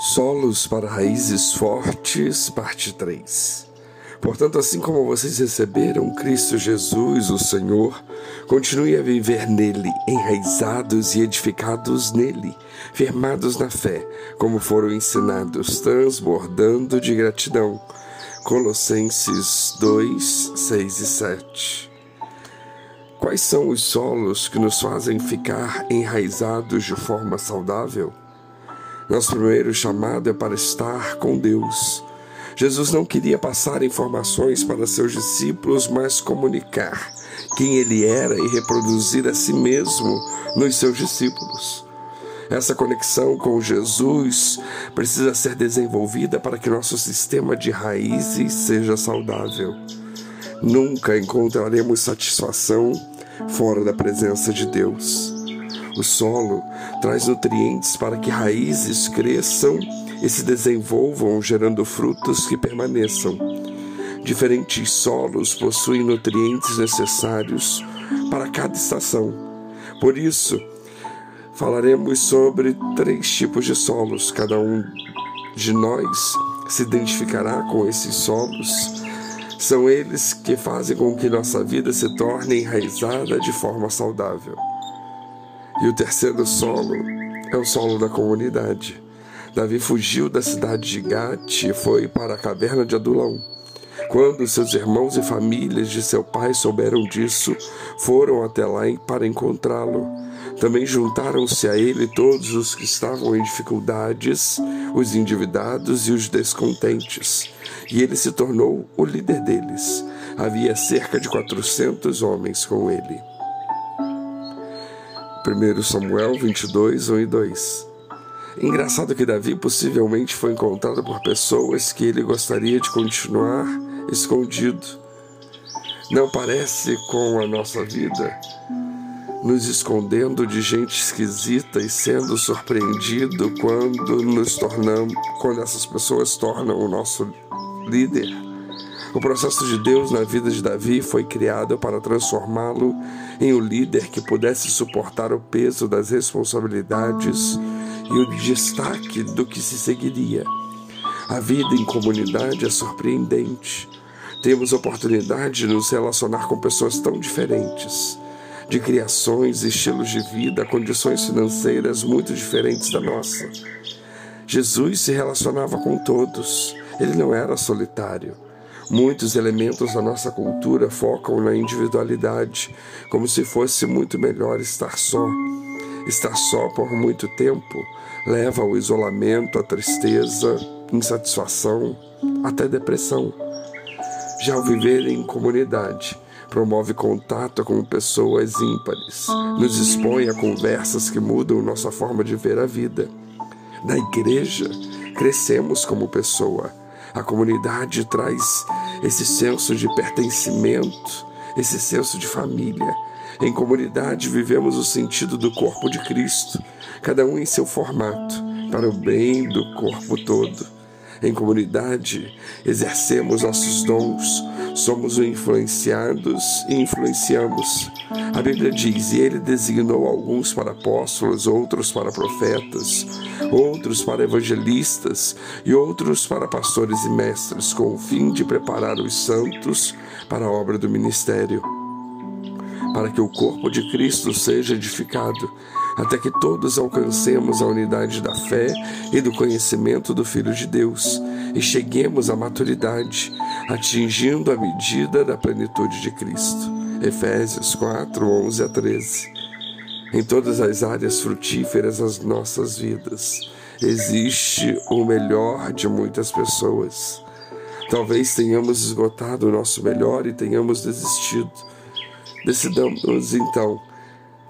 Solos para raízes fortes, parte 3. Portanto, assim como vocês receberam Cristo Jesus, o Senhor, continue a viver nele, enraizados e edificados nele, firmados na fé, como foram ensinados, transbordando de gratidão. Colossenses 2, 6 e 7. Quais são os solos que nos fazem ficar enraizados de forma saudável? Nosso primeiro chamado é para estar com Deus. Jesus não queria passar informações para seus discípulos, mas comunicar quem ele era e reproduzir a si mesmo nos seus discípulos. Essa conexão com Jesus precisa ser desenvolvida para que nosso sistema de raízes seja saudável. Nunca encontraremos satisfação fora da presença de Deus. O solo traz nutrientes para que raízes cresçam e se desenvolvam, gerando frutos que permaneçam. Diferentes solos possuem nutrientes necessários para cada estação. Por isso, falaremos sobre três tipos de solos. Cada um de nós se identificará com esses solos. São eles que fazem com que nossa vida se torne enraizada de forma saudável. E o terceiro solo é o solo da comunidade. Davi fugiu da cidade de Gate e foi para a caverna de Adulão. Quando seus irmãos e famílias de seu pai souberam disso, foram até lá para encontrá-lo. Também juntaram-se a ele todos os que estavam em dificuldades, os endividados e os descontentes, e ele se tornou o líder deles. Havia cerca de quatrocentos homens com ele. 1 Samuel 22, 1 e 2. Engraçado que Davi possivelmente foi encontrado por pessoas que ele gostaria de continuar escondido. Não parece com a nossa vida, nos escondendo de gente esquisita e sendo surpreendido quando nos tornamos, quando essas pessoas tornam o nosso líder. O processo de Deus na vida de Davi foi criado para transformá-lo em um líder que pudesse suportar o peso das responsabilidades e o destaque do que se seguiria. A vida em comunidade é surpreendente. Temos oportunidade de nos relacionar com pessoas tão diferentes, de criações, estilos de vida, condições financeiras muito diferentes da nossa. Jesus se relacionava com todos, ele não era solitário. Muitos elementos da nossa cultura focam na individualidade, como se fosse muito melhor estar só. Estar só por muito tempo leva ao isolamento, à tristeza, insatisfação, até depressão. Já o viver em comunidade promove contato com pessoas ímpares, nos expõe a conversas que mudam nossa forma de ver a vida. Na igreja, crescemos como pessoa a comunidade traz esse senso de pertencimento, esse senso de família. Em comunidade vivemos o sentido do corpo de Cristo, cada um em seu formato, para o bem do corpo todo. Em comunidade exercemos nossos dons, somos influenciados e influenciamos. A Bíblia diz: E ele designou alguns para apóstolos, outros para profetas, outros para evangelistas e outros para pastores e mestres, com o fim de preparar os santos para a obra do ministério, para que o corpo de Cristo seja edificado, até que todos alcancemos a unidade da fé e do conhecimento do Filho de Deus e cheguemos à maturidade, atingindo a medida da plenitude de Cristo. Efésios 4, 11 a 13. Em todas as áreas frutíferas das nossas vidas, existe o melhor de muitas pessoas. Talvez tenhamos esgotado o nosso melhor e tenhamos desistido. Decidamos então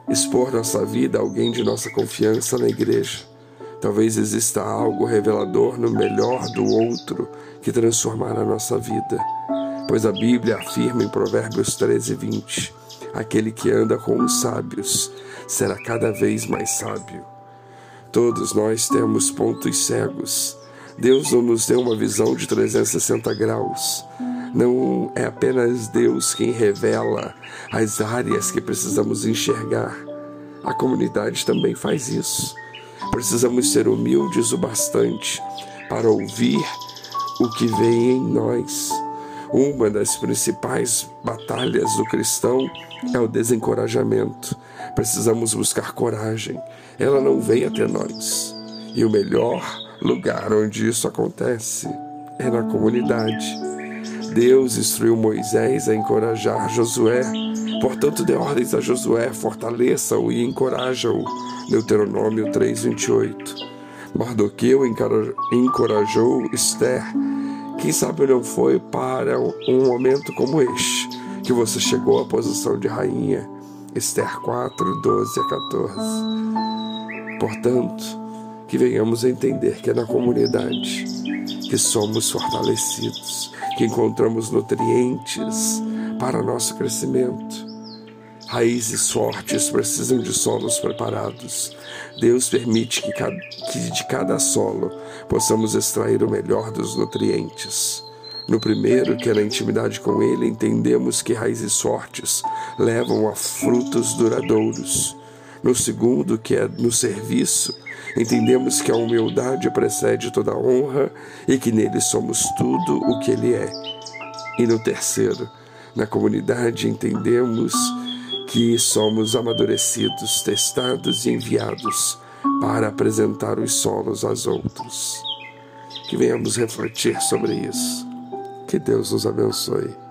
expor nossa vida a alguém de nossa confiança na igreja. Talvez exista algo revelador no melhor do outro que transformará a nossa vida pois a Bíblia afirma em Provérbios 13, 20: aquele que anda com os sábios será cada vez mais sábio. Todos nós temos pontos cegos. Deus nos deu uma visão de 360 graus. Não é apenas Deus quem revela as áreas que precisamos enxergar. A comunidade também faz isso. Precisamos ser humildes o bastante para ouvir o que vem em nós. Uma das principais batalhas do cristão é o desencorajamento. Precisamos buscar coragem. Ela não vem até nós. E o melhor lugar onde isso acontece é na comunidade. Deus instruiu Moisés a encorajar Josué. Portanto, dê ordens a Josué, fortaleça-o e encoraja-o. Deuteronômio 3:28. Mardoqueu encorajou Esther. Quem sabe não foi para um momento como este que você chegou à posição de rainha. Esther 4, 12 a 14. Portanto, que venhamos a entender que é na comunidade que somos fortalecidos, que encontramos nutrientes para nosso crescimento. Raízes fortes precisam de solos preparados. Deus permite que, que de cada solo possamos extrair o melhor dos nutrientes. No primeiro, que é na intimidade com Ele, entendemos que raízes fortes levam a frutos duradouros. No segundo, que é no serviço, entendemos que a humildade precede toda honra e que nele somos tudo o que Ele é. E no terceiro, na comunidade, entendemos que somos amadurecidos, testados e enviados para apresentar os solos aos outros. Que venhamos refletir sobre isso. Que Deus nos abençoe.